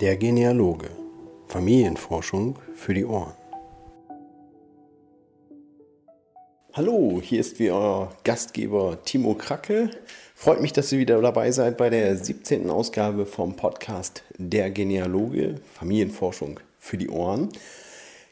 Der Genealoge. Familienforschung für die Ohren. Hallo, hier ist wie euer Gastgeber Timo Kracke. Freut mich, dass ihr wieder dabei seid bei der 17. Ausgabe vom Podcast Der Genealoge. Familienforschung für die Ohren.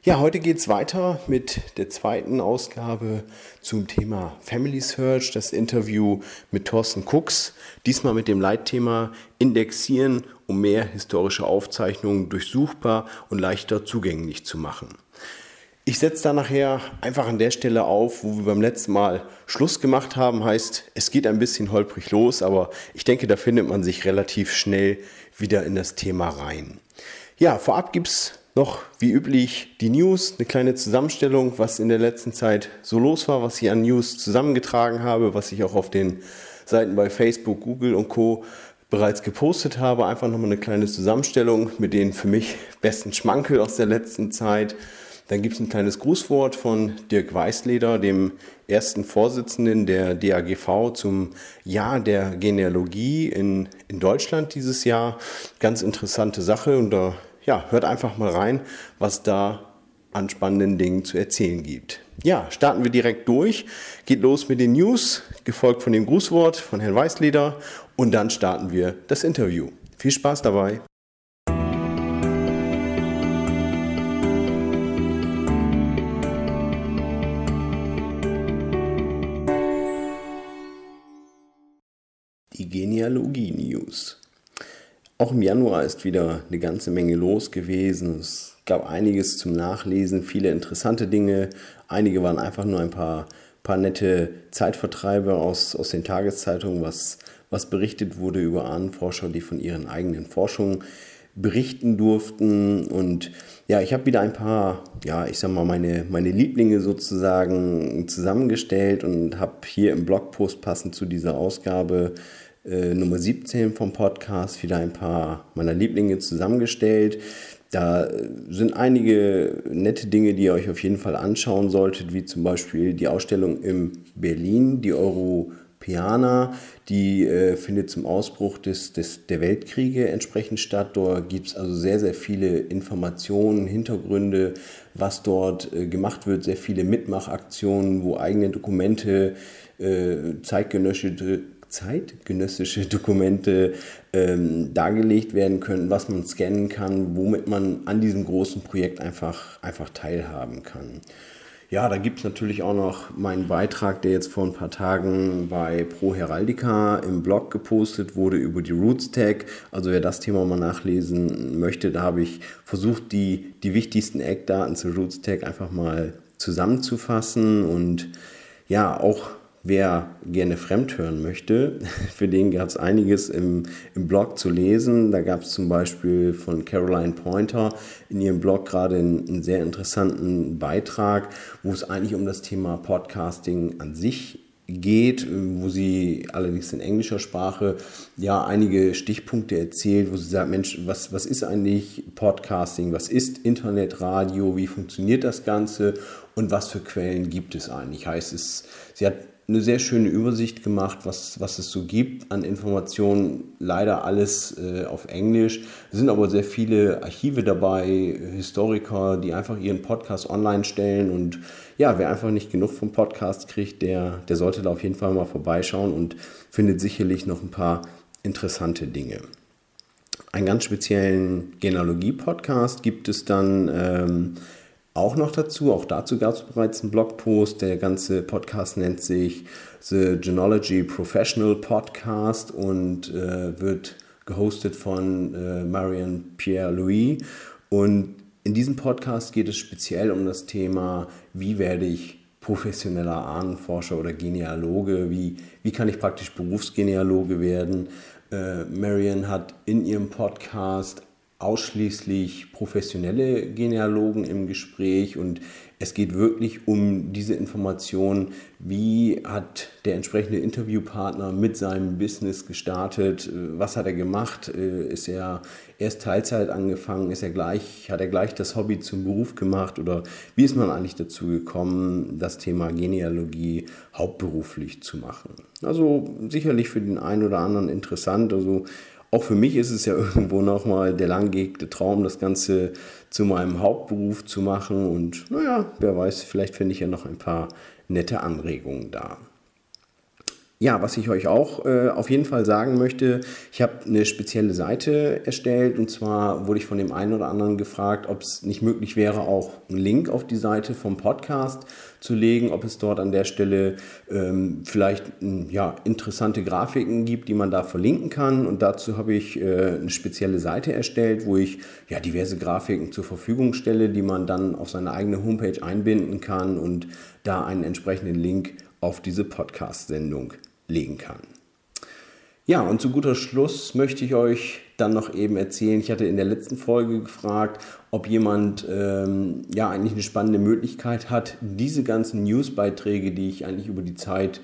Ja, heute geht es weiter mit der zweiten Ausgabe zum Thema Family Search, das Interview mit Thorsten Cooks. Diesmal mit dem Leitthema Indexieren, um mehr historische Aufzeichnungen durchsuchbar und leichter zugänglich zu machen. Ich setze da nachher einfach an der Stelle auf, wo wir beim letzten Mal Schluss gemacht haben. Heißt, es geht ein bisschen holprig los, aber ich denke, da findet man sich relativ schnell wieder in das Thema rein. Ja, vorab gibt es noch wie üblich die News, eine kleine Zusammenstellung, was in der letzten Zeit so los war, was ich an News zusammengetragen habe, was ich auch auf den Seiten bei Facebook, Google und Co. bereits gepostet habe. Einfach nochmal eine kleine Zusammenstellung mit den für mich besten Schmankel aus der letzten Zeit. Dann gibt es ein kleines Grußwort von Dirk Weißleder, dem ersten Vorsitzenden der DAGV zum Jahr der Genealogie in, in Deutschland dieses Jahr. Ganz interessante Sache und da ja, hört einfach mal rein, was da an spannenden Dingen zu erzählen gibt. Ja, starten wir direkt durch. Geht los mit den News, gefolgt von dem Grußwort von Herrn Weißleder und dann starten wir das Interview. Viel Spaß dabei. Die Genealogie News. Auch im Januar ist wieder eine ganze Menge los gewesen. Es gab einiges zum Nachlesen, viele interessante Dinge. Einige waren einfach nur ein paar, paar nette Zeitvertreibe aus, aus den Tageszeitungen, was, was berichtet wurde über Ahnenforscher, die von ihren eigenen Forschungen berichten durften. Und ja, ich habe wieder ein paar, ja, ich sag mal, meine, meine Lieblinge sozusagen zusammengestellt und habe hier im Blogpost passend zu dieser Ausgabe äh, Nummer 17 vom Podcast wieder ein paar meiner Lieblinge zusammengestellt. Da sind einige nette Dinge, die ihr euch auf jeden Fall anschauen solltet, wie zum Beispiel die Ausstellung in Berlin, die Europäer, die äh, findet zum Ausbruch des, des, der Weltkriege entsprechend statt. Dort gibt es also sehr, sehr viele Informationen, Hintergründe, was dort äh, gemacht wird, sehr viele Mitmachaktionen, wo eigene Dokumente, äh, zeitgenössische zeitgenössische Dokumente ähm, dargelegt werden können, was man scannen kann, womit man an diesem großen Projekt einfach, einfach teilhaben kann. Ja, da gibt es natürlich auch noch meinen Beitrag, der jetzt vor ein paar Tagen bei Pro Heraldica im Blog gepostet wurde über die Roots Tag. Also wer das Thema mal nachlesen möchte, da habe ich versucht, die, die wichtigsten Eckdaten zur Roots Tag einfach mal zusammenzufassen und ja, auch Wer gerne fremd hören möchte, für den gab es einiges im, im Blog zu lesen. Da gab es zum Beispiel von Caroline Pointer in ihrem Blog gerade einen, einen sehr interessanten Beitrag, wo es eigentlich um das Thema Podcasting an sich geht, wo sie allerdings in englischer Sprache ja einige Stichpunkte erzählt, wo sie sagt, Mensch, was, was ist eigentlich Podcasting, was ist Internetradio, wie funktioniert das Ganze und was für Quellen gibt es eigentlich? Heißt es, sie hat eine sehr schöne Übersicht gemacht, was, was es so gibt an Informationen. Leider alles äh, auf Englisch. Es sind aber sehr viele Archive dabei, Historiker, die einfach ihren Podcast online stellen. Und ja, wer einfach nicht genug vom Podcast kriegt, der, der sollte da auf jeden Fall mal vorbeischauen und findet sicherlich noch ein paar interessante Dinge. Einen ganz speziellen Genealogie-Podcast gibt es dann. Ähm, auch noch dazu. Auch dazu gab es bereits einen Blogpost. Der ganze Podcast nennt sich The Genealogy Professional Podcast und äh, wird gehostet von äh, Marion Pierre-Louis. Und in diesem Podcast geht es speziell um das Thema, wie werde ich professioneller Ahnenforscher oder Genealoge, wie, wie kann ich praktisch Berufsgenealoge werden. Äh, Marion hat in ihrem Podcast ausschließlich professionelle Genealogen im Gespräch. Und es geht wirklich um diese Information, wie hat der entsprechende Interviewpartner mit seinem Business gestartet, was hat er gemacht, ist er erst Teilzeit angefangen, ist er gleich, hat er gleich das Hobby zum Beruf gemacht? Oder wie ist man eigentlich dazu gekommen, das Thema Genealogie hauptberuflich zu machen. Also sicherlich für den einen oder anderen interessant, also auch für mich ist es ja irgendwo nochmal der langgehegte Traum, das Ganze zu meinem Hauptberuf zu machen. Und naja, wer weiß, vielleicht finde ich ja noch ein paar nette Anregungen da. Ja, was ich euch auch äh, auf jeden Fall sagen möchte, ich habe eine spezielle Seite erstellt und zwar wurde ich von dem einen oder anderen gefragt, ob es nicht möglich wäre, auch einen Link auf die Seite vom Podcast zu legen, ob es dort an der Stelle ähm, vielleicht ja, interessante Grafiken gibt, die man da verlinken kann. Und dazu habe ich äh, eine spezielle Seite erstellt, wo ich ja, diverse Grafiken zur Verfügung stelle, die man dann auf seine eigene Homepage einbinden kann und da einen entsprechenden Link auf diese Podcast-Sendung legen kann. Ja, und zu guter Schluss möchte ich euch dann noch eben erzählen, ich hatte in der letzten Folge gefragt, ob jemand ähm, ja eigentlich eine spannende Möglichkeit hat, diese ganzen Newsbeiträge, die ich eigentlich über die Zeit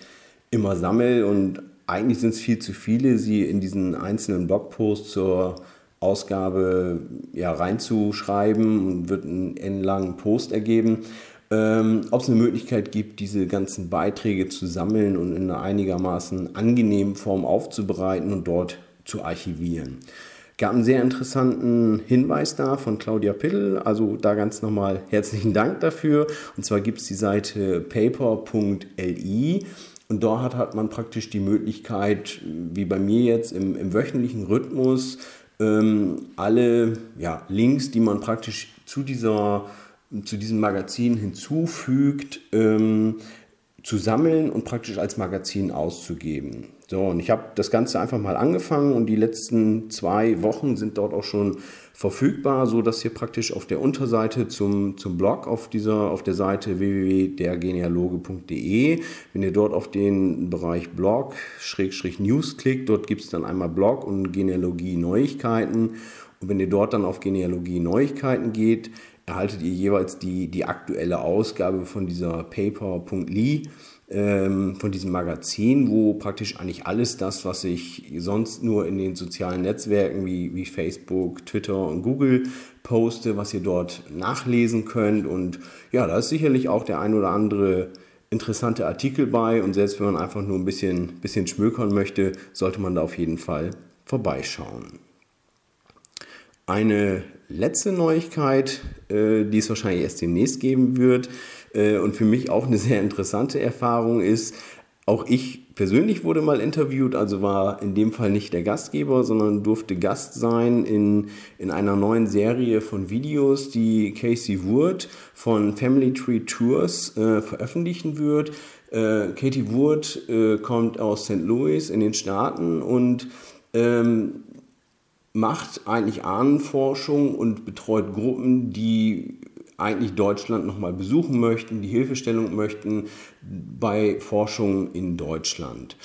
immer sammle und eigentlich sind es viel zu viele, sie in diesen einzelnen Blogposts zur Ausgabe ja, reinzuschreiben und wird einen endlangen Post ergeben ähm, ob es eine Möglichkeit gibt, diese ganzen Beiträge zu sammeln und in einer einigermaßen angenehmen Form aufzubereiten und dort zu archivieren. Gab einen sehr interessanten Hinweis da von Claudia Pittel, also da ganz nochmal herzlichen Dank dafür. Und zwar gibt es die Seite paper.li und dort hat, man praktisch die Möglichkeit, wie bei mir jetzt im, im wöchentlichen Rhythmus, ähm, alle ja, Links, die man praktisch zu dieser zu diesem Magazin hinzufügt, ähm, zu sammeln und praktisch als Magazin auszugeben. So, und ich habe das Ganze einfach mal angefangen und die letzten zwei Wochen sind dort auch schon verfügbar, so dass ihr praktisch auf der Unterseite zum, zum Blog auf dieser auf der Seite www.dergenealoge.de, wenn ihr dort auf den Bereich Blog Schrägstrich News klickt, dort gibt es dann einmal Blog und Genealogie Neuigkeiten und wenn ihr dort dann auf Genealogie Neuigkeiten geht, erhaltet ihr jeweils die, die aktuelle Ausgabe von dieser Paper.ly, ähm, von diesem Magazin, wo praktisch eigentlich alles das, was ich sonst nur in den sozialen Netzwerken wie, wie Facebook, Twitter und Google poste, was ihr dort nachlesen könnt. Und ja, da ist sicherlich auch der ein oder andere interessante Artikel bei. Und selbst wenn man einfach nur ein bisschen, bisschen schmökern möchte, sollte man da auf jeden Fall vorbeischauen. Eine letzte Neuigkeit, äh, die es wahrscheinlich erst demnächst geben wird äh, und für mich auch eine sehr interessante Erfahrung ist, auch ich persönlich wurde mal interviewt, also war in dem Fall nicht der Gastgeber, sondern durfte Gast sein in, in einer neuen Serie von Videos, die Casey Wood von Family Tree Tours äh, veröffentlichen wird. Äh, Katie Wood äh, kommt aus St. Louis in den Staaten und ähm, macht eigentlich Ahnenforschung und betreut Gruppen, die eigentlich Deutschland nochmal besuchen möchten, die Hilfestellung möchten bei Forschung in Deutschland.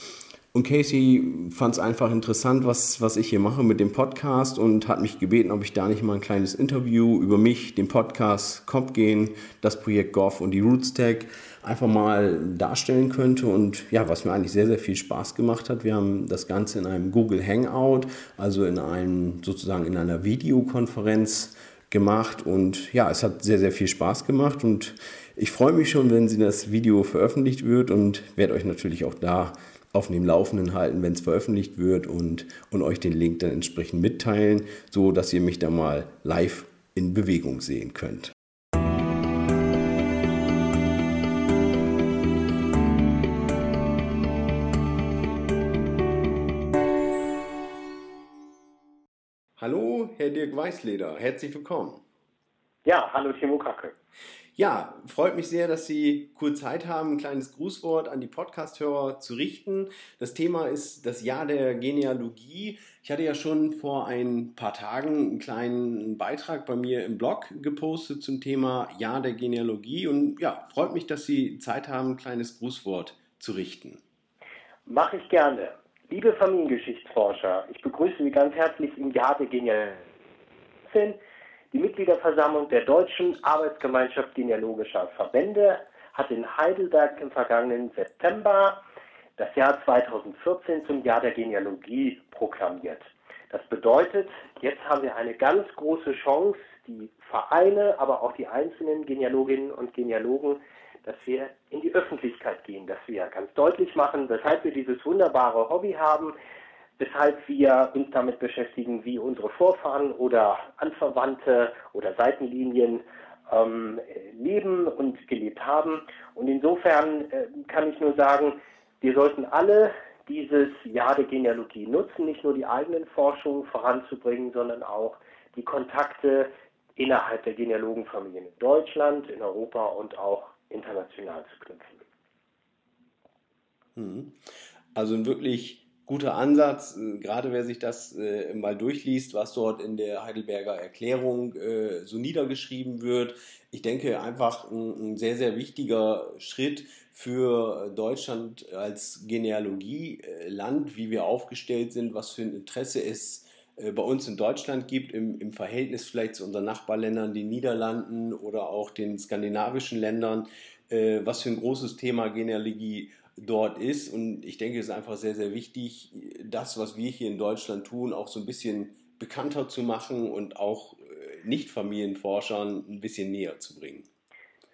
Und Casey fand es einfach interessant, was, was ich hier mache mit dem Podcast und hat mich gebeten, ob ich da nicht mal ein kleines Interview über mich, den Podcast Kommt gehen, das Projekt Goff und die Roots Tech einfach mal darstellen könnte. Und ja, was mir eigentlich sehr, sehr viel Spaß gemacht hat, wir haben das Ganze in einem Google Hangout, also in einem sozusagen in einer Videokonferenz gemacht. Und ja, es hat sehr, sehr viel Spaß gemacht und ich freue mich schon, wenn sie das Video veröffentlicht wird und werde euch natürlich auch da auf dem Laufenden halten, wenn es veröffentlicht wird und, und euch den Link dann entsprechend mitteilen, so dass ihr mich da mal live in Bewegung sehen könnt. Hallo, Herr Dirk Weißleder, herzlich willkommen. Ja, hallo Timo Kacke. Ja, freut mich sehr, dass Sie kurz Zeit haben, ein kleines Grußwort an die Podcast-Hörer zu richten. Das Thema ist das Jahr der Genealogie. Ich hatte ja schon vor ein paar Tagen einen kleinen Beitrag bei mir im Blog gepostet zum Thema Jahr der Genealogie und ja, freut mich, dass Sie Zeit haben, ein kleines Grußwort zu richten. Mache ich gerne. Liebe Familiengeschichtsforscher, ich begrüße Sie ganz herzlich im Jahr der Genealogie. Die Mitgliederversammlung der Deutschen Arbeitsgemeinschaft Genealogischer Verbände hat in Heidelberg im vergangenen September das Jahr 2014 zum Jahr der Genealogie proklamiert. Das bedeutet, jetzt haben wir eine ganz große Chance, die Vereine, aber auch die einzelnen Genealoginnen und Genealogen, dass wir in die Öffentlichkeit gehen, dass wir ganz deutlich machen, weshalb wir dieses wunderbare Hobby haben, weshalb wir uns damit beschäftigen, wie unsere Vorfahren oder Anverwandte oder Seitenlinien ähm, leben und gelebt haben. Und insofern äh, kann ich nur sagen, wir sollten alle dieses Jahr der Genealogie nutzen, nicht nur die eigenen Forschungen voranzubringen, sondern auch die Kontakte innerhalb der Genealogenfamilien in Deutschland, in Europa und auch international zu knüpfen. Mhm. Also ein wirklich guter Ansatz, äh, gerade wer sich das äh, mal durchliest, was dort in der Heidelberger Erklärung äh, so niedergeschrieben wird. Ich denke einfach ein, ein, sehr, sehr wichtiger Schritt für Deutschland als Genealogieland, wie wir aufgestellt sind, was für ein Interesse es äh, bei uns in Deutschland gibt, im, im Verhältnis vielleicht zu unseren Nachbarländern, den Niederlanden oder auch den skandinavischen Ländern, äh, was für ein großes Thema Genealogie dort ist. Und ich denke, es ist einfach sehr, sehr wichtig, das, was wir hier in Deutschland tun, auch so ein bisschen bekannter zu machen und auch äh, Nicht-Familienforschern ein bisschen näher zu bringen.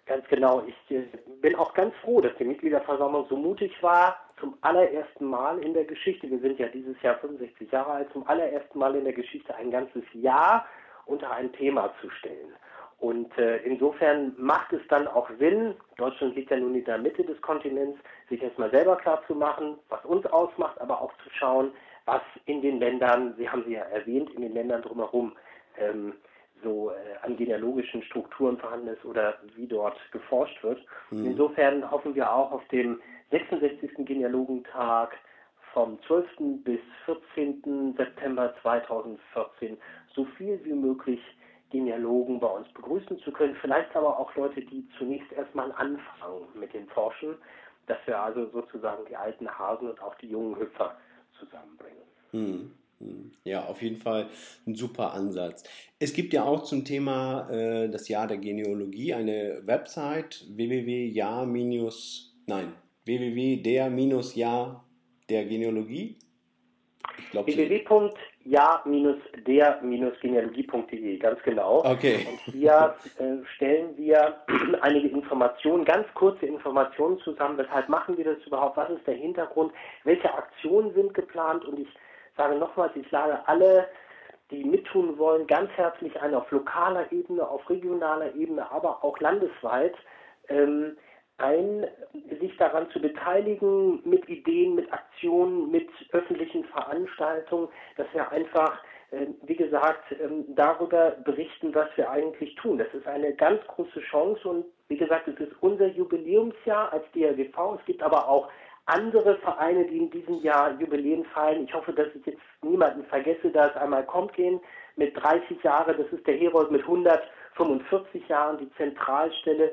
Ganz genau. Ich äh, bin auch ganz froh, dass die Mitgliederversammlung so mutig war, zum allerersten Mal in der Geschichte, wir sind ja dieses Jahr 65 Jahre alt, zum allerersten Mal in der Geschichte ein ganzes Jahr unter ein Thema zu stellen. Und äh, insofern macht es dann auch Sinn, Deutschland liegt ja nun in der Mitte des Kontinents, sich erstmal selber klar zu machen, was uns ausmacht, aber auch zu schauen, was in den Ländern, Sie haben sie ja erwähnt, in den Ländern drumherum ähm, so äh, an genealogischen Strukturen vorhanden ist oder wie dort geforscht wird. Mhm. Insofern hoffen wir auch auf dem 66. Genealogentag vom 12. bis 14. September 2014 so viel wie möglich Genealogen bei uns begrüßen zu können. Vielleicht aber auch Leute, die zunächst erstmal anfangen mit dem Forschen, dass wir also sozusagen die alten Hasen und auch die jungen Hüpfer zusammenbringen. Hm. hm. Ja, auf jeden Fall ein super Ansatz. Es gibt ja auch zum Thema äh, das Jahr der Genealogie eine Website www.jahr- nein www.der-jahr der Genealogie. www.ja-der-genealogie.de, ganz genau. Okay. Und hier äh, stellen wir einige Informationen, ganz kurze Informationen zusammen. Weshalb machen wir das überhaupt? Was ist der Hintergrund? Welche Aktionen sind geplant? Und ich sage nochmals, ich lade alle, die mittun wollen, ganz herzlich ein auf lokaler Ebene, auf regionaler Ebene, aber auch landesweit. Ähm, ein, sich daran zu beteiligen mit Ideen, mit Aktionen, mit öffentlichen Veranstaltungen, dass wir einfach, äh, wie gesagt, ähm, darüber berichten, was wir eigentlich tun. Das ist eine ganz große Chance und wie gesagt, es ist unser Jubiläumsjahr als DRGV. Es gibt aber auch andere Vereine, die in diesem Jahr Jubiläen feiern. Ich hoffe, dass ich jetzt niemanden vergesse, da es einmal kommt gehen mit 30 Jahren. Das ist der Herold mit 145 Jahren, die Zentralstelle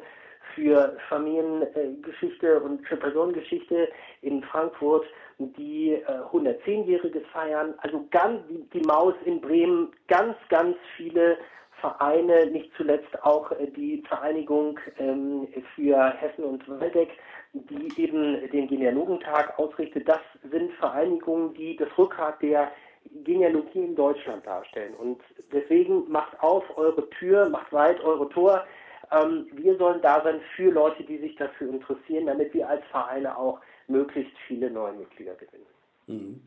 für Familiengeschichte und für Personengeschichte in Frankfurt, die äh, 110-jähriges feiern. Also ganz die, die, Maus in Bremen, ganz, ganz viele Vereine, nicht zuletzt auch äh, die Vereinigung ähm, für Hessen und Waldeck, die eben den Genealogentag ausrichtet. Das sind Vereinigungen, die das Rückgrat der Genealogie in Deutschland darstellen. Und deswegen macht auf eure Tür, macht weit eure Tor ähm, wir sollen da sein für Leute, die sich dafür interessieren, damit wir als Vereine auch möglichst viele neue Mitglieder gewinnen. Mhm.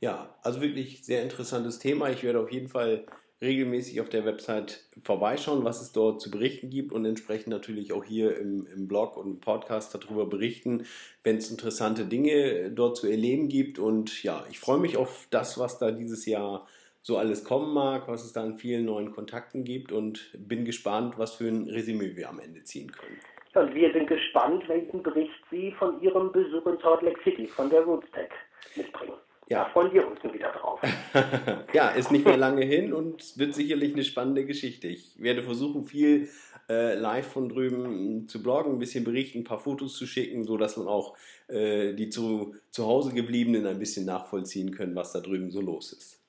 Ja, also wirklich sehr interessantes Thema. Ich werde auf jeden Fall regelmäßig auf der Website vorbeischauen, was es dort zu berichten gibt und entsprechend natürlich auch hier im, im Blog und im Podcast darüber berichten, wenn es interessante Dinge dort zu erleben gibt. Und ja, ich freue mich auf das, was da dieses Jahr so alles kommen mag, was es da an vielen neuen Kontakten gibt und bin gespannt, was für ein Resümee wir am Ende ziehen können. Und wir sind gespannt, welchen Bericht Sie von Ihrem Besuch in Salt Lake City von der Rootstack mitbringen. Ja. Da freuen wir uns wieder drauf. ja, ist nicht mehr lange hin und wird sicherlich eine spannende Geschichte. Ich werde versuchen, viel äh, live von drüben zu bloggen, ein bisschen berichten, ein paar Fotos zu schicken, sodass man auch äh, die zu, zu Hause gebliebenen ein bisschen nachvollziehen können, was da drüben so los ist.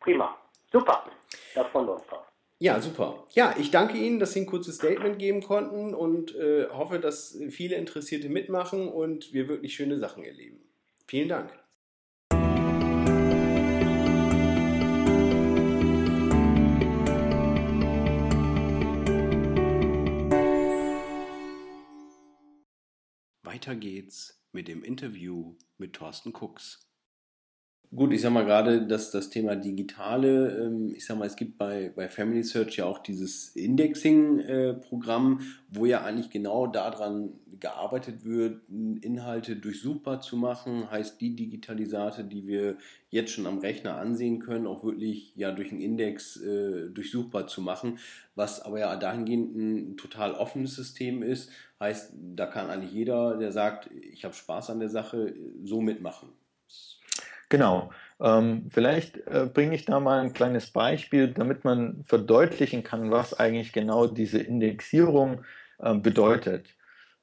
Prima. Super. Da freuen wir uns drauf. Ja, super. Ja, ich danke Ihnen, dass Sie ein kurzes Statement geben konnten und äh, hoffe, dass viele Interessierte mitmachen und wir wirklich schöne Sachen erleben. Vielen Dank. Weiter geht's mit dem Interview mit Thorsten Cooks. Gut, ich sag mal gerade, dass das Thema Digitale, ähm, ich sag mal, es gibt bei, bei Family Search ja auch dieses Indexing-Programm, wo ja eigentlich genau daran gearbeitet wird, Inhalte durchsuchbar zu machen, heißt die Digitalisate, die wir jetzt schon am Rechner ansehen können, auch wirklich ja durch einen Index äh, durchsuchbar zu machen, was aber ja dahingehend ein total offenes System ist, heißt, da kann eigentlich jeder, der sagt, ich habe Spaß an der Sache, so mitmachen. Genau. Ähm, vielleicht äh, bringe ich da mal ein kleines Beispiel, damit man verdeutlichen kann, was eigentlich genau diese Indexierung äh, bedeutet.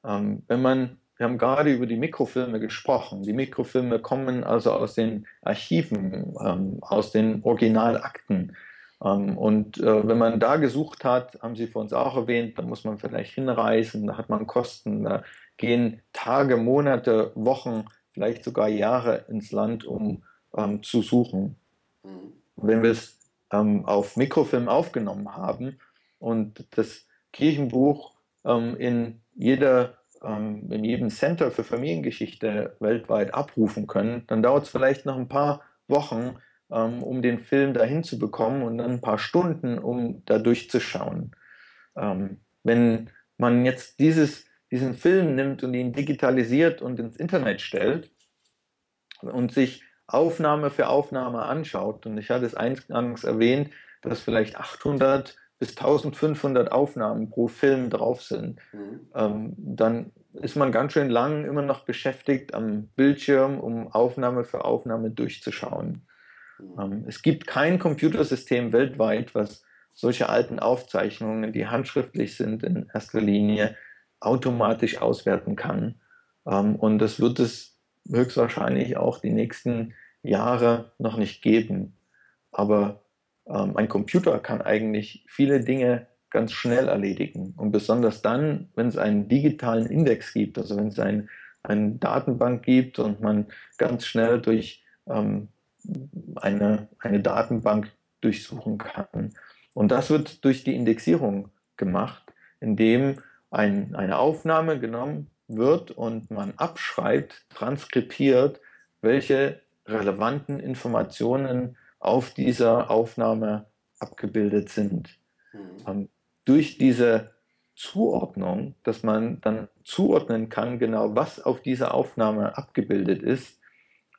Ähm, wenn man, wir haben gerade über die Mikrofilme gesprochen. Die Mikrofilme kommen also aus den Archiven, ähm, aus den Originalakten. Ähm, und äh, wenn man da gesucht hat, haben Sie für uns auch erwähnt, da muss man vielleicht hinreisen, da hat man Kosten, da gehen Tage, Monate, Wochen vielleicht sogar Jahre ins Land, um ähm, zu suchen. Mhm. Wenn wir es ähm, auf Mikrofilm aufgenommen haben und das Kirchenbuch ähm, in, jeder, ähm, in jedem Center für Familiengeschichte weltweit abrufen können, dann dauert es vielleicht noch ein paar Wochen, ähm, um den Film dahin zu bekommen und dann ein paar Stunden, um da durchzuschauen. Ähm, wenn man jetzt dieses diesen Film nimmt und ihn digitalisiert und ins Internet stellt und sich Aufnahme für Aufnahme anschaut, und ich hatte es eingangs erwähnt, dass vielleicht 800 bis 1500 Aufnahmen pro Film drauf sind, mhm. ähm, dann ist man ganz schön lang immer noch beschäftigt am Bildschirm, um Aufnahme für Aufnahme durchzuschauen. Mhm. Ähm, es gibt kein Computersystem weltweit, was solche alten Aufzeichnungen, die handschriftlich sind, in erster Linie automatisch auswerten kann. Ähm, und das wird es höchstwahrscheinlich auch die nächsten Jahre noch nicht geben. Aber ähm, ein Computer kann eigentlich viele Dinge ganz schnell erledigen. Und besonders dann, wenn es einen digitalen Index gibt, also wenn es ein, eine Datenbank gibt und man ganz schnell durch ähm, eine, eine Datenbank durchsuchen kann. Und das wird durch die Indexierung gemacht, indem ein, eine Aufnahme genommen wird und man abschreibt, transkribiert, welche relevanten Informationen auf dieser Aufnahme abgebildet sind. Mhm. Ähm, durch diese Zuordnung, dass man dann zuordnen kann, genau was auf dieser Aufnahme abgebildet ist,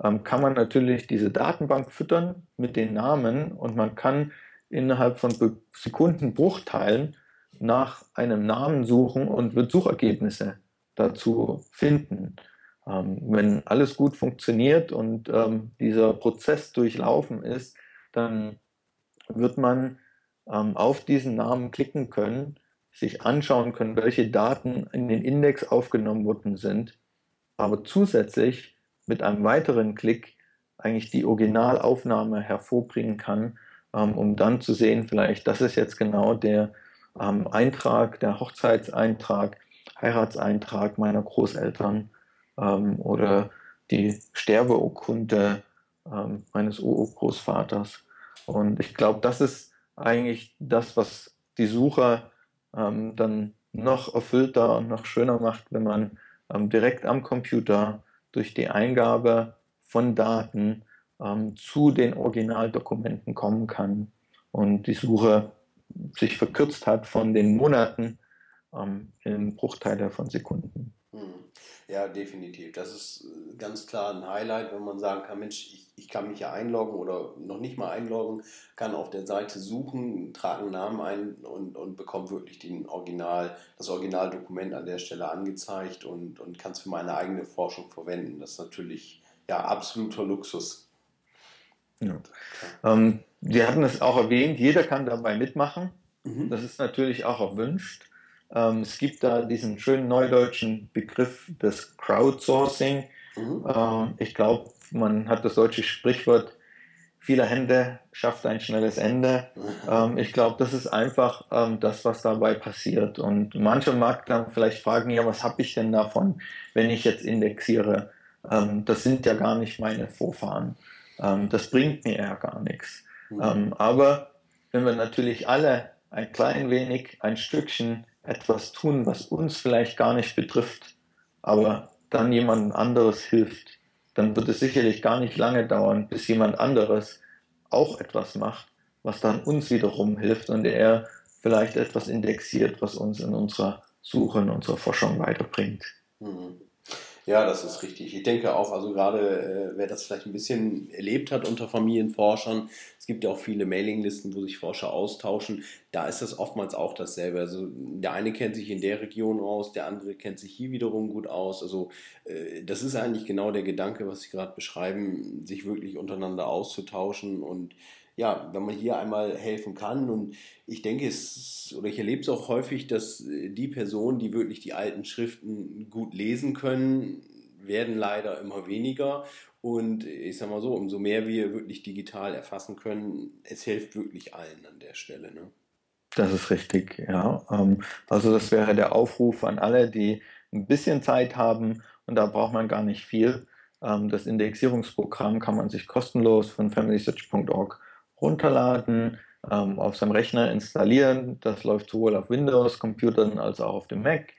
ähm, kann man natürlich diese Datenbank füttern mit den Namen und man kann innerhalb von Sekundenbruchteilen nach einem Namen suchen und wird Suchergebnisse dazu finden. Ähm, wenn alles gut funktioniert und ähm, dieser Prozess durchlaufen ist, dann wird man ähm, auf diesen Namen klicken können, sich anschauen können, welche Daten in den Index aufgenommen worden sind, aber zusätzlich mit einem weiteren Klick eigentlich die Originalaufnahme hervorbringen kann, ähm, um dann zu sehen, vielleicht das ist jetzt genau der ähm, Eintrag, der Hochzeitseintrag, Heiratseintrag meiner Großeltern ähm, oder die Sterbeurkunde ähm, meines Urgroßvaters. Und ich glaube, das ist eigentlich das, was die Suche ähm, dann noch erfüllter und noch schöner macht, wenn man ähm, direkt am Computer durch die Eingabe von Daten ähm, zu den Originaldokumenten kommen kann und die Suche sich verkürzt hat von den Monaten ähm, in Bruchteile von Sekunden. Hm. Ja, definitiv. Das ist äh, ganz klar ein Highlight, wenn man sagen kann, Mensch, ich, ich kann mich ja einloggen oder noch nicht mal einloggen, kann auf der Seite suchen, trage einen Namen ein und, und bekomme wirklich den Original, das Originaldokument an der Stelle angezeigt und, und kann es für meine eigene Forschung verwenden. Das ist natürlich ja absoluter Luxus. Ja. Ähm, Sie hatten es auch erwähnt, jeder kann dabei mitmachen. Mhm. Das ist natürlich auch erwünscht. Ähm, es gibt da diesen schönen neudeutschen Begriff des Crowdsourcing. Mhm. Ähm, ich glaube, man hat das deutsche Sprichwort, viele Hände schafft ein schnelles Ende. Mhm. Ähm, ich glaube, das ist einfach ähm, das, was dabei passiert. Und mancher mag dann vielleicht fragen, ja, was habe ich denn davon, wenn ich jetzt indexiere? Ähm, das sind ja gar nicht meine Vorfahren. Ähm, das bringt mir ja gar nichts. Mhm. aber wenn wir natürlich alle ein klein wenig, ein Stückchen etwas tun, was uns vielleicht gar nicht betrifft, aber dann jemand anderes hilft, dann wird es sicherlich gar nicht lange dauern, bis jemand anderes auch etwas macht, was dann uns wiederum hilft und er vielleicht etwas indexiert, was uns in unserer Suche, in unserer Forschung weiterbringt. Mhm. Ja, das ist richtig. Ich denke auch, also gerade äh, wer das vielleicht ein bisschen erlebt hat unter Familienforschern, es gibt ja auch viele Mailinglisten, wo sich Forscher austauschen, da ist das oftmals auch dasselbe. Also der eine kennt sich in der Region aus, der andere kennt sich hier wiederum gut aus. Also äh, das ist eigentlich genau der Gedanke, was Sie gerade beschreiben, sich wirklich untereinander auszutauschen und ja, wenn man hier einmal helfen kann und ich denke es oder ich erlebe es auch häufig, dass äh, die Personen, die wirklich die alten Schriften gut lesen können, werden leider immer weniger und ich sage mal so, umso mehr wir wirklich digital erfassen können, es hilft wirklich allen an der Stelle. Ne? Das ist richtig, ja. Ähm, also das wäre der Aufruf an alle, die ein bisschen Zeit haben und da braucht man gar nicht viel. Ähm, das Indexierungsprogramm kann man sich kostenlos von familysearch.org runterladen, ähm, auf seinem Rechner installieren. Das läuft sowohl auf Windows-Computern als auch auf dem Mac.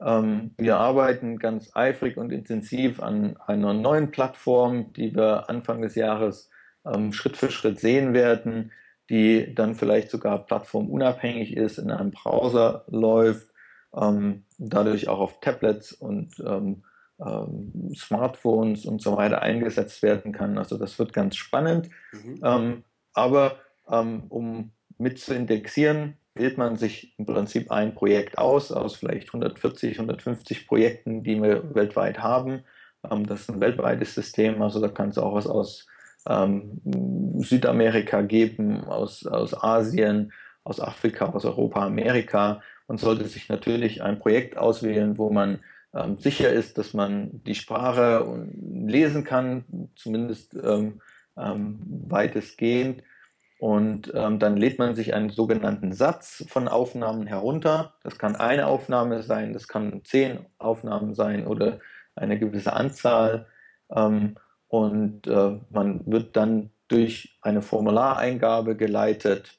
Ähm, wir arbeiten ganz eifrig und intensiv an einer neuen Plattform, die wir Anfang des Jahres ähm, Schritt für Schritt sehen werden, die dann vielleicht sogar plattformunabhängig ist, in einem Browser läuft, ähm, dadurch auch auf Tablets und ähm, ähm, Smartphones und so weiter eingesetzt werden kann. Also das wird ganz spannend. Mhm. Ähm, aber ähm, um mit zu indexieren, wählt man sich im Prinzip ein Projekt aus, aus vielleicht 140, 150 Projekten, die wir weltweit haben. Ähm, das ist ein weltweites System, also da kann es auch was aus ähm, Südamerika geben, aus, aus Asien, aus Afrika, aus Europa, Amerika. Man sollte sich natürlich ein Projekt auswählen, wo man ähm, sicher ist, dass man die Sprache lesen kann, zumindest ähm, ähm, weitestgehend. Und ähm, dann lädt man sich einen sogenannten Satz von Aufnahmen herunter. Das kann eine Aufnahme sein, das kann zehn Aufnahmen sein oder eine gewisse Anzahl. Ähm, und äh, man wird dann durch eine Formulareingabe geleitet.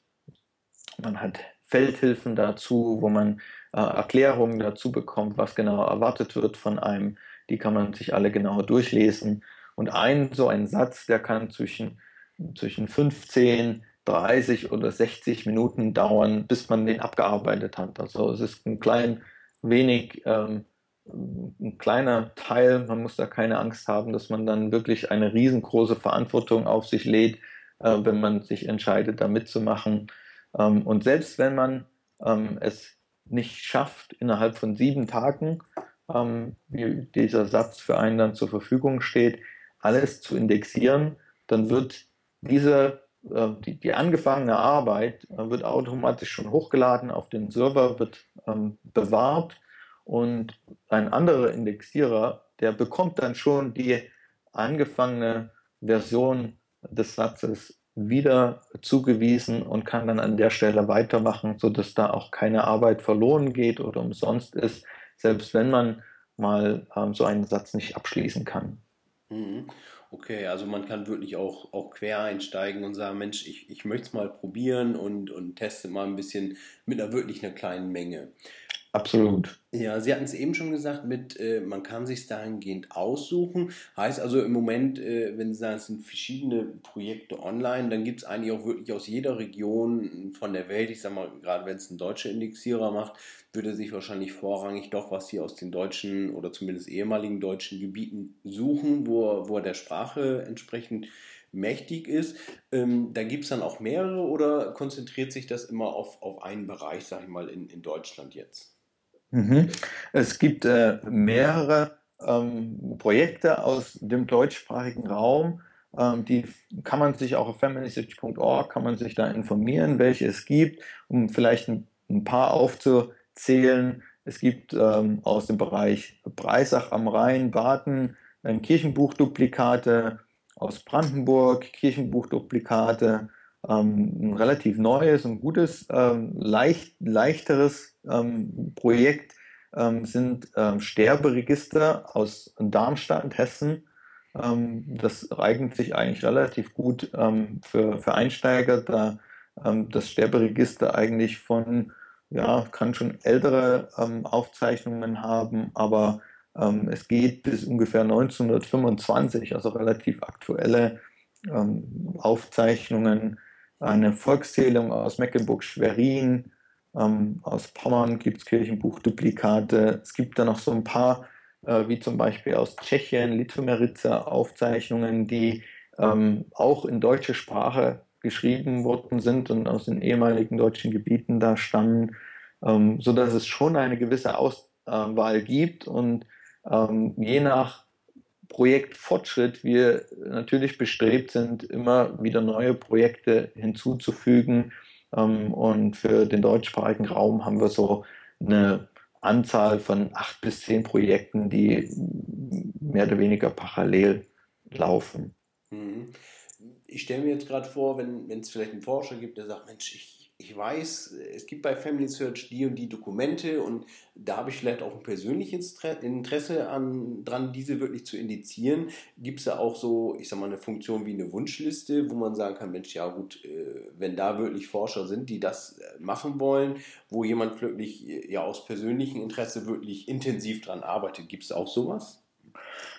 Man hat Feldhilfen dazu, wo man äh, Erklärungen dazu bekommt, was genau erwartet wird von einem. Die kann man sich alle genau durchlesen. Und ein so ein Satz, der kann zwischen, zwischen 15, 30 oder 60 Minuten dauern, bis man den abgearbeitet hat. Also es ist ein klein wenig, ähm, ein kleiner Teil. Man muss da keine Angst haben, dass man dann wirklich eine riesengroße Verantwortung auf sich lädt, äh, wenn man sich entscheidet, da mitzumachen. Ähm, und selbst wenn man ähm, es nicht schafft, innerhalb von sieben Tagen, ähm, wie dieser Satz für einen dann zur Verfügung steht, alles zu indexieren, dann wird diese, äh, die, die, angefangene Arbeit äh, wird automatisch schon hochgeladen auf den Server, wird ähm, bewahrt und ein anderer Indexierer, der bekommt dann schon die angefangene Version des Satzes wieder zugewiesen und kann dann an der Stelle weitermachen, sodass da auch keine Arbeit verloren geht oder umsonst ist, selbst wenn man mal ähm, so einen Satz nicht abschließen kann. Mhm. Okay, also man kann wirklich auch, auch quer einsteigen und sagen, Mensch, ich, ich möchte es mal probieren und, und teste mal ein bisschen mit einer wirklich einer kleinen Menge. Absolut. Ja, Sie hatten es eben schon gesagt, mit äh, man kann sich dahingehend aussuchen. Heißt also im Moment, äh, wenn Sie sagen, es sind verschiedene Projekte online, dann gibt es eigentlich auch wirklich aus jeder Region von der Welt, ich sage mal, gerade wenn es ein deutscher Indexierer macht, würde sich wahrscheinlich vorrangig doch was hier aus den deutschen oder zumindest ehemaligen deutschen Gebieten suchen, wo, wo er der Sprache entsprechend mächtig ist. Ähm, da gibt es dann auch mehrere oder konzentriert sich das immer auf, auf einen Bereich, sage ich mal, in, in Deutschland jetzt? Mhm. Es gibt äh, mehrere ähm, Projekte aus dem deutschsprachigen Raum. Ähm, die kann man sich auch auf familysearch.org kann man sich da informieren, welche es gibt, um vielleicht ein, ein paar aufzuzählen. Es gibt ähm, aus dem Bereich Breisach am Rhein, Baden, Kirchenbuchduplikate, aus Brandenburg, Kirchenbuchduplikate, ähm, ein relativ neues und gutes, ähm, leicht, leichteres ähm, Projekt ähm, sind ähm, Sterberegister aus Darmstadt, Hessen. Ähm, das eignet sich eigentlich relativ gut für, für Einsteiger, da das Sterberegister eigentlich von, ja, kann schon ältere Aufzeichnungen haben, aber es geht bis ungefähr 1925, also relativ aktuelle Aufzeichnungen. Eine Volkszählung aus Mecklenburg-Schwerin, ähm, aus Pommern gibt es Kirchenbuchduplikate. Es gibt da noch so ein paar, äh, wie zum Beispiel aus Tschechien, Litomerice Aufzeichnungen, die ähm, auch in deutsche Sprache geschrieben worden sind und aus den ehemaligen deutschen Gebieten da stammen, ähm, sodass es schon eine gewisse Auswahl gibt und ähm, je nach Projektfortschritt wir natürlich bestrebt sind, immer wieder neue Projekte hinzuzufügen. Ähm, und für den deutschsprachigen Raum haben wir so eine Anzahl von acht bis zehn Projekten, die mehr oder weniger parallel laufen. Mhm. Ich stelle mir jetzt gerade vor, wenn es vielleicht einen Forscher gibt, der sagt, Mensch, ich ich weiß, es gibt bei Family Search die und die Dokumente und da habe ich vielleicht auch ein persönliches Interesse an, dran, diese wirklich zu indizieren. Gibt es da auch so, ich sag mal, eine Funktion wie eine Wunschliste, wo man sagen kann, Mensch, ja gut, äh, wenn da wirklich Forscher sind, die das äh, machen wollen, wo jemand wirklich äh, ja aus persönlichem Interesse wirklich intensiv dran arbeitet, gibt es auch sowas?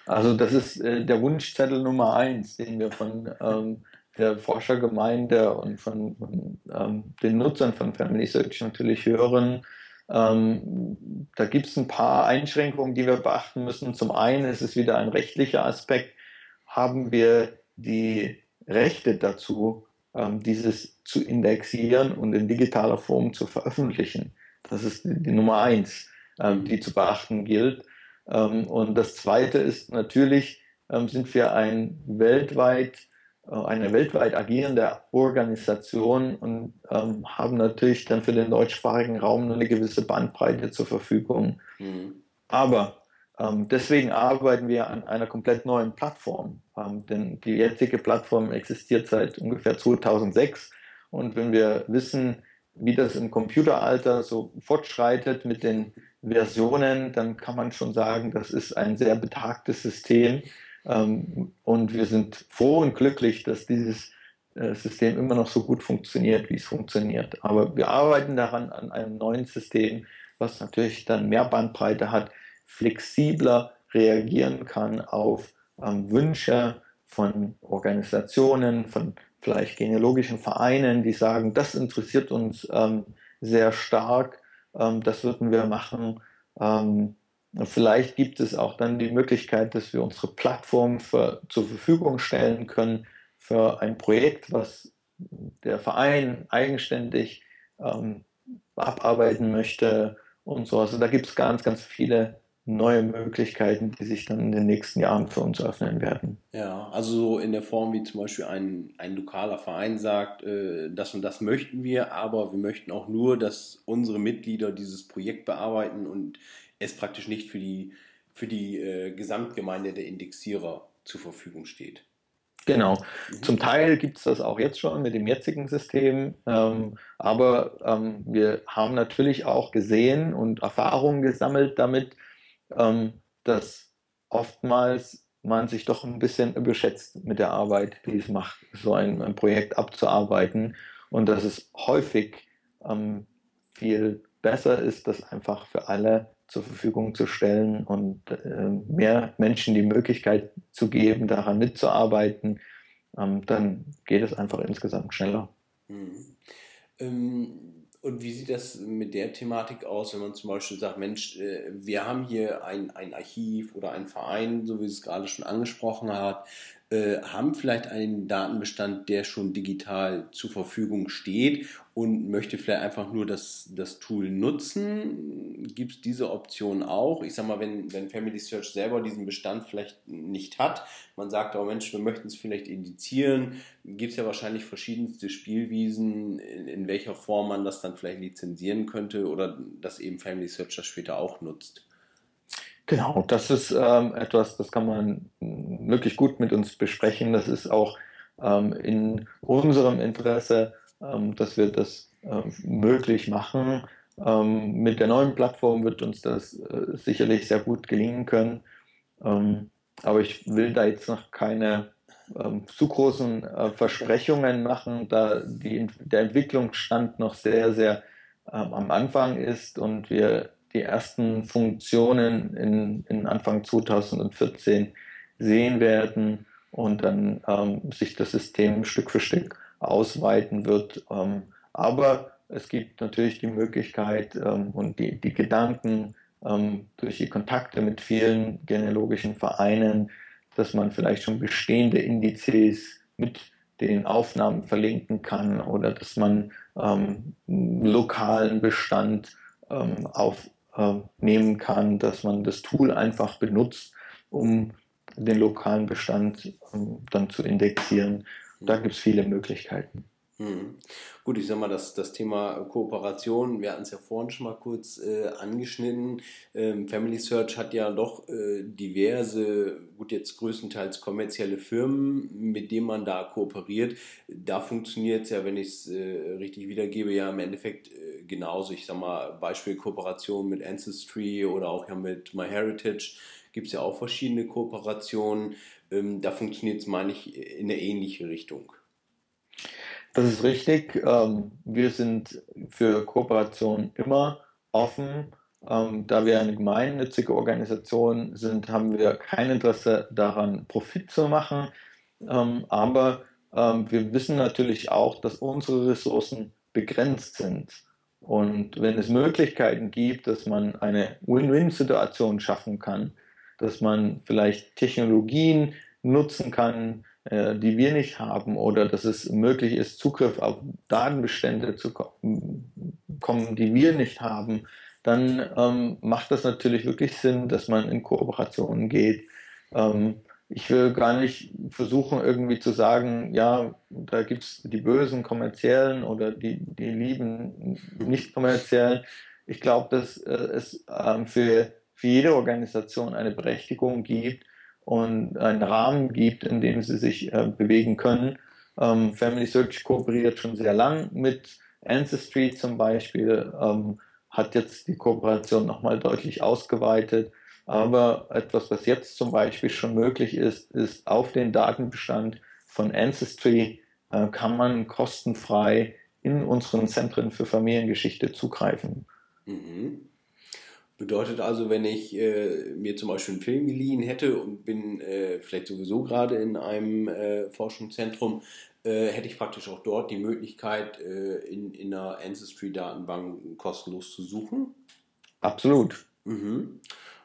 Also das ist äh, der Wunschzettel Nummer eins, den wir von ähm, der Forschergemeinde und von, von ähm, den Nutzern von Family Search natürlich hören. Ähm, da gibt es ein paar Einschränkungen, die wir beachten müssen. Zum einen ist es wieder ein rechtlicher Aspekt. Haben wir die Rechte dazu, ähm, dieses zu indexieren und in digitaler Form zu veröffentlichen? Das ist die, die Nummer eins, ähm, die zu beachten gilt. Ähm, und das zweite ist natürlich, ähm, sind wir ein weltweit eine weltweit agierende Organisation und ähm, haben natürlich dann für den deutschsprachigen Raum nur eine gewisse Bandbreite zur Verfügung. Mhm. Aber ähm, deswegen arbeiten wir an einer komplett neuen Plattform, ähm, denn die jetzige Plattform existiert seit ungefähr 2006 und wenn wir wissen, wie das im Computeralter so fortschreitet mit den Versionen, dann kann man schon sagen, das ist ein sehr betagtes System und wir sind froh und glücklich, dass dieses äh, System immer noch so gut funktioniert, wie es funktioniert. Aber wir arbeiten daran an einem neuen System, was natürlich dann mehr Bandbreite hat, flexibler reagieren kann auf ähm, Wünsche von Organisationen, von vielleicht genealogischen Vereinen, die sagen, das interessiert uns ähm, sehr stark, ähm, das würden wir machen. Ähm, Vielleicht gibt es auch dann die Möglichkeit, dass wir unsere Plattform für, zur Verfügung stellen können für ein Projekt, was der Verein eigenständig ähm, abarbeiten möchte und so. Also da gibt es ganz, ganz viele neue Möglichkeiten, die sich dann in den nächsten Jahren für uns öffnen werden. Ja, also so in der Form, wie zum Beispiel ein, ein lokaler Verein sagt, äh, das und das möchten wir, aber wir möchten auch nur, dass unsere Mitglieder dieses Projekt bearbeiten und es praktisch nicht für die, für die äh, Gesamtgemeinde der Indexierer zur Verfügung steht. Genau. Mhm. Zum Teil gibt es das auch jetzt schon mit dem jetzigen System, ähm, aber ähm, wir haben natürlich auch gesehen und Erfahrungen gesammelt damit, ähm, dass oftmals man sich doch ein bisschen überschätzt mit der Arbeit, die es macht, so ein, ein Projekt abzuarbeiten und dass es häufig ähm, viel besser ist, das einfach für alle zur Verfügung zu stellen und äh, mehr Menschen die Möglichkeit zu geben, daran mitzuarbeiten, ähm, dann geht es einfach insgesamt schneller. Mhm. Ähm, und wie sieht das mit der Thematik aus, wenn man zum Beispiel sagt, Mensch, äh, wir haben hier ein, ein Archiv oder einen Verein, so wie es gerade schon angesprochen hat, äh, haben vielleicht einen Datenbestand, der schon digital zur Verfügung steht und möchte vielleicht einfach nur das, das Tool nutzen. Gibt es diese Option auch? Ich sag mal, wenn, wenn Family Search selber diesen Bestand vielleicht nicht hat, man sagt auch, Mensch, wir möchten es vielleicht indizieren, gibt es ja wahrscheinlich verschiedenste Spielwiesen, in, in welcher Form man das dann vielleicht lizenzieren könnte oder dass eben Family Search das später auch nutzt. Genau, das ist ähm, etwas, das kann man wirklich gut mit uns besprechen. Das ist auch ähm, in unserem Interesse, ähm, dass wir das äh, möglich machen. Ähm, mit der neuen Plattform wird uns das äh, sicherlich sehr gut gelingen können. Ähm, aber ich will da jetzt noch keine ähm, zu großen äh, Versprechungen machen, da die, der Entwicklungsstand noch sehr, sehr am Anfang ist und wir die ersten Funktionen in, in Anfang 2014 sehen werden und dann ähm, sich das System Stück für Stück ausweiten wird. Ähm, aber es gibt natürlich die Möglichkeit ähm, und die, die Gedanken ähm, durch die Kontakte mit vielen genealogischen Vereinen, dass man vielleicht schon bestehende Indizes mit den Aufnahmen verlinken kann oder dass man ähm, lokalen Bestand ähm, aufnehmen kann, dass man das Tool einfach benutzt, um den lokalen Bestand ähm, dann zu indexieren. Da gibt es viele Möglichkeiten. Mhm. Gut, ich sag mal, das, das Thema Kooperation, wir hatten es ja vorhin schon mal kurz äh, angeschnitten. Ähm, Family Search hat ja doch äh, diverse, gut, jetzt größtenteils kommerzielle Firmen, mit denen man da kooperiert. Da funktioniert es ja, wenn ich es äh, richtig wiedergebe, ja im Endeffekt äh, genauso. Ich sag mal, Beispiel Kooperation mit Ancestry oder auch ja mit MyHeritage gibt es ja auch verschiedene Kooperationen. Ähm, da funktioniert es, meine ich, in eine ähnliche Richtung. Das ist richtig. Ähm, wir sind für Kooperation immer offen. Ähm, da wir eine gemeinnützige Organisation sind, haben wir kein Interesse daran, Profit zu machen. Ähm, aber wir wissen natürlich auch, dass unsere Ressourcen begrenzt sind. Und wenn es Möglichkeiten gibt, dass man eine Win-Win-Situation schaffen kann, dass man vielleicht Technologien nutzen kann, äh, die wir nicht haben oder dass es möglich ist, Zugriff auf Datenbestände zu kommen, die wir nicht haben, dann ähm, macht das natürlich wirklich Sinn, dass man in Kooperationen geht. Ähm, ich will gar nicht versuchen, irgendwie zu sagen, ja, da gibt es die bösen kommerziellen oder die, die lieben nicht kommerziellen. Ich glaube, dass äh, es ähm, für, für jede Organisation eine Berechtigung gibt, und einen Rahmen gibt, in dem sie sich äh, bewegen können. Ähm, Family Search kooperiert schon sehr lang mit Ancestry zum Beispiel, ähm, hat jetzt die Kooperation nochmal deutlich ausgeweitet. Aber etwas, was jetzt zum Beispiel schon möglich ist, ist auf den Datenbestand von Ancestry äh, kann man kostenfrei in unseren Zentren für Familiengeschichte zugreifen. Mhm. Bedeutet also, wenn ich äh, mir zum Beispiel einen Film geliehen hätte und bin äh, vielleicht sowieso gerade in einem äh, Forschungszentrum, äh, hätte ich praktisch auch dort die Möglichkeit, äh, in, in einer Ancestry-Datenbank kostenlos zu suchen? Absolut. Mhm.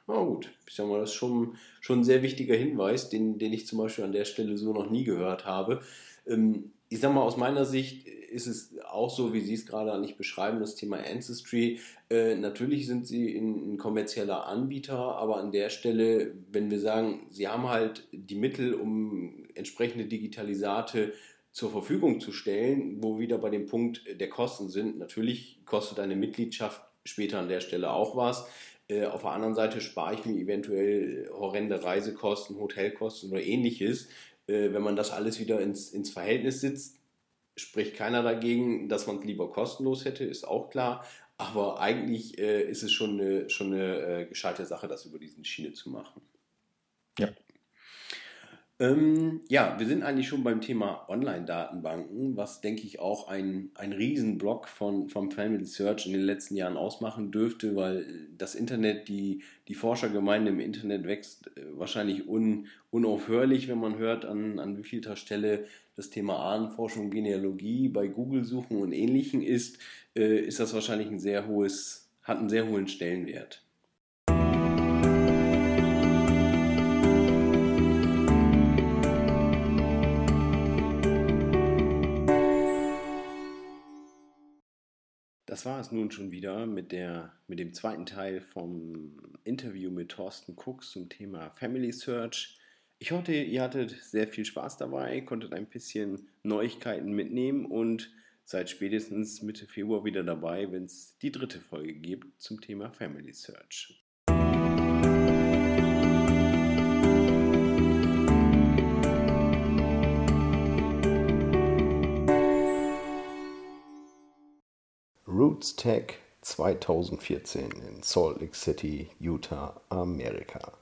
Na gut, ich sag mal, das ist schon, schon ein sehr wichtiger Hinweis, den, den ich zum Beispiel an der Stelle so noch nie gehört habe. Ähm, ich sag mal, aus meiner Sicht ist es auch so, wie Sie es gerade eigentlich beschreiben, das Thema Ancestry. Äh, natürlich sind Sie ein, ein, kommerzieller Anbieter, aber an der Stelle, wenn wir sagen, Sie haben halt die Mittel, um entsprechende Digitalisate zur Verfügung zu stellen, wo wir wieder bei dem Punkt der Kosten sind. Natürlich kostet eine Mitgliedschaft später an der Stelle auch was. Äh, auf der anderen Seite spare ich mir eventuell horrende Reisekosten, Hotelkosten oder ähnliches äh, wenn man das alles wieder ins, ins Verhältnis sitzt, spricht keiner dagegen, dass man es lieber kostenlos hätte, ist auch klar. Aber eigentlich äh, ist es schon eine, schon eine äh, gescheite Sache, das über diese Schiene zu machen. Ja. Ähm, ja, wir sind eigentlich schon beim Thema Online-Datenbanken, was denke ich auch ein, ein Riesenblock von, vom Family Search in den letzten Jahren ausmachen dürfte, weil das Internet, die, die Forschergemeinde im Internet wächst äh, wahrscheinlich un, unaufhörlich, wenn man hört, an, an wievielter Stelle das Thema Ahnenforschung, Genealogie bei Google suchen und ähnlichen ist, äh, ist das wahrscheinlich ein sehr hohes, hat einen sehr hohen Stellenwert. Das war es nun schon wieder mit, der, mit dem zweiten Teil vom Interview mit Thorsten Cooks zum Thema Family Search. Ich hoffe, ihr hattet sehr viel Spaß dabei, konntet ein bisschen Neuigkeiten mitnehmen und seid spätestens Mitte Februar wieder dabei, wenn es die dritte Folge gibt zum Thema Family Search. Roots Tech 2014 in Salt Lake City, Utah, Amerika.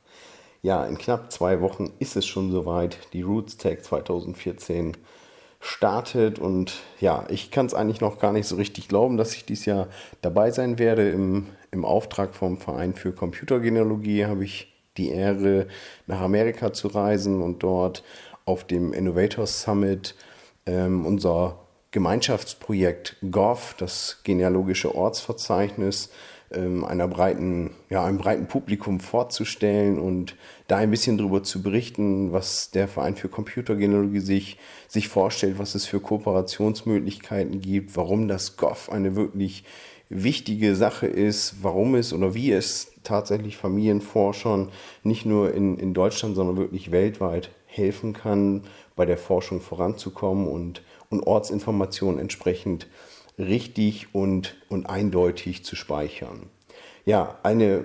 Ja, in knapp zwei Wochen ist es schon soweit. Die Roots Tech 2014 startet. Und ja, ich kann es eigentlich noch gar nicht so richtig glauben, dass ich dieses Jahr dabei sein werde. Im, im Auftrag vom Verein für Computergenealogie habe ich die Ehre, nach Amerika zu reisen und dort auf dem Innovators Summit ähm, unser Gemeinschaftsprojekt GOV, das genealogische Ortsverzeichnis, ähm, einer breiten, ja, einem breiten Publikum vorzustellen und da ein bisschen darüber zu berichten, was der Verein für Computergenealogie sich, sich vorstellt, was es für Kooperationsmöglichkeiten gibt, warum das GOV eine wirklich wichtige Sache ist, warum es oder wie es tatsächlich Familienforschern nicht nur in, in Deutschland, sondern wirklich weltweit helfen kann, bei der Forschung voranzukommen und, und Ortsinformationen entsprechend richtig und, und eindeutig zu speichern. Ja, eine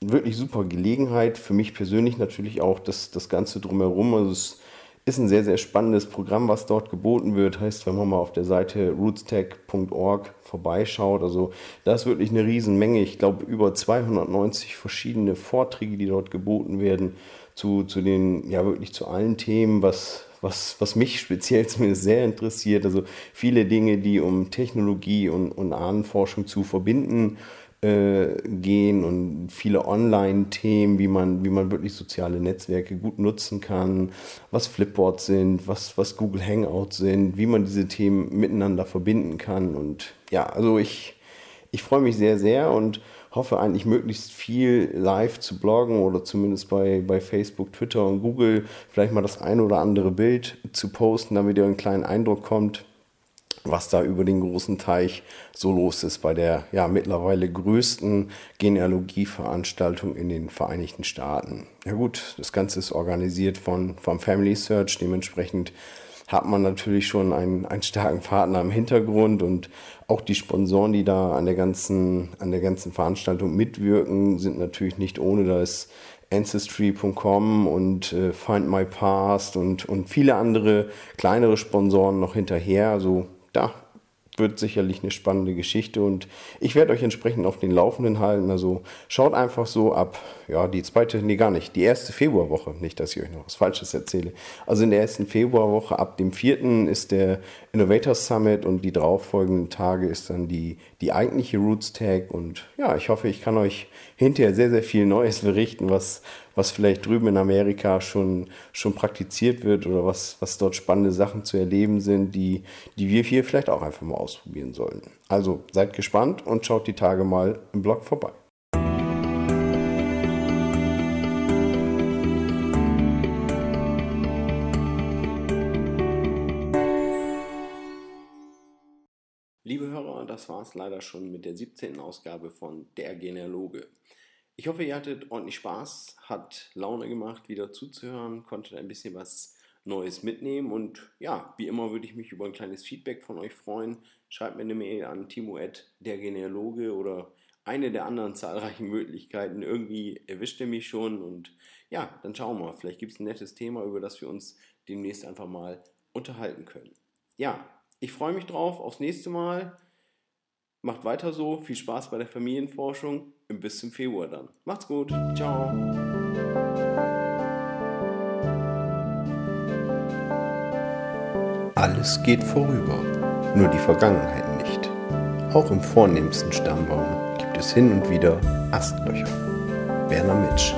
wirklich super Gelegenheit, für mich persönlich natürlich auch das, das Ganze drumherum. Also es ist ein sehr, sehr spannendes Programm, was dort geboten wird. Heißt, wenn man mal auf der Seite rootstech.org vorbeischaut, also da ist wirklich eine Riesenmenge. Ich glaube, über 290 verschiedene Vorträge, die dort geboten werden, zu, zu den, ja wirklich zu allen Themen, was, was, was mich speziell zumindest sehr interessiert. Also viele Dinge, die um Technologie und, und Ahnenforschung zu verbinden äh, gehen und viele Online-Themen, wie man, wie man wirklich soziale Netzwerke gut nutzen kann, was Flipboards sind, was, was Google Hangouts sind, wie man diese Themen miteinander verbinden kann. Und ja, also ich, ich freue mich sehr, sehr und hoffe eigentlich möglichst viel live zu bloggen oder zumindest bei, bei Facebook, Twitter und Google vielleicht mal das ein oder andere Bild zu posten, damit ihr einen kleinen Eindruck kommt, was da über den großen Teich so los ist bei der ja mittlerweile größten Genealogieveranstaltung in den Vereinigten Staaten. Ja gut, das Ganze ist organisiert von vom Family Search, dementsprechend hat man natürlich schon einen, einen starken Partner im Hintergrund und auch die Sponsoren, die da an der ganzen, an der ganzen Veranstaltung mitwirken, sind natürlich nicht ohne. Da ist Ancestry.com und äh, Find My Past und, und viele andere kleinere Sponsoren noch hinterher. Also da wird sicherlich eine spannende Geschichte und ich werde euch entsprechend auf den Laufenden halten. Also schaut einfach so ab, ja, die zweite, nee, gar nicht, die erste Februarwoche, nicht, dass ich euch noch was Falsches erzähle. Also in der ersten Februarwoche, ab dem vierten ist der Innovators Summit und die darauffolgenden Tage ist dann die, die eigentliche Roots Tag und ja, ich hoffe, ich kann euch hinterher sehr, sehr viel Neues berichten, was, was vielleicht drüben in Amerika schon, schon praktiziert wird oder was, was dort spannende Sachen zu erleben sind, die, die wir hier vielleicht auch einfach mal ausprobieren sollten. Also seid gespannt und schaut die Tage mal im Blog vorbei. Das war es leider schon mit der 17. Ausgabe von Der Genealoge. Ich hoffe, ihr hattet ordentlich Spaß, hat Laune gemacht, wieder zuzuhören, konntet ein bisschen was Neues mitnehmen und ja, wie immer würde ich mich über ein kleines Feedback von euch freuen. Schreibt mir eine Mail an timo.dergenealoge oder eine der anderen zahlreichen Möglichkeiten. Irgendwie erwischt ihr mich schon und ja, dann schauen wir mal. Vielleicht gibt es ein nettes Thema, über das wir uns demnächst einfach mal unterhalten können. Ja, ich freue mich drauf aufs nächste Mal. Macht weiter so. Viel Spaß bei der Familienforschung und bis zum Februar dann. Macht's gut. Ciao. Alles geht vorüber, nur die Vergangenheit nicht. Auch im vornehmsten Stammbaum gibt es hin und wieder Astlöcher. Werner Mitsch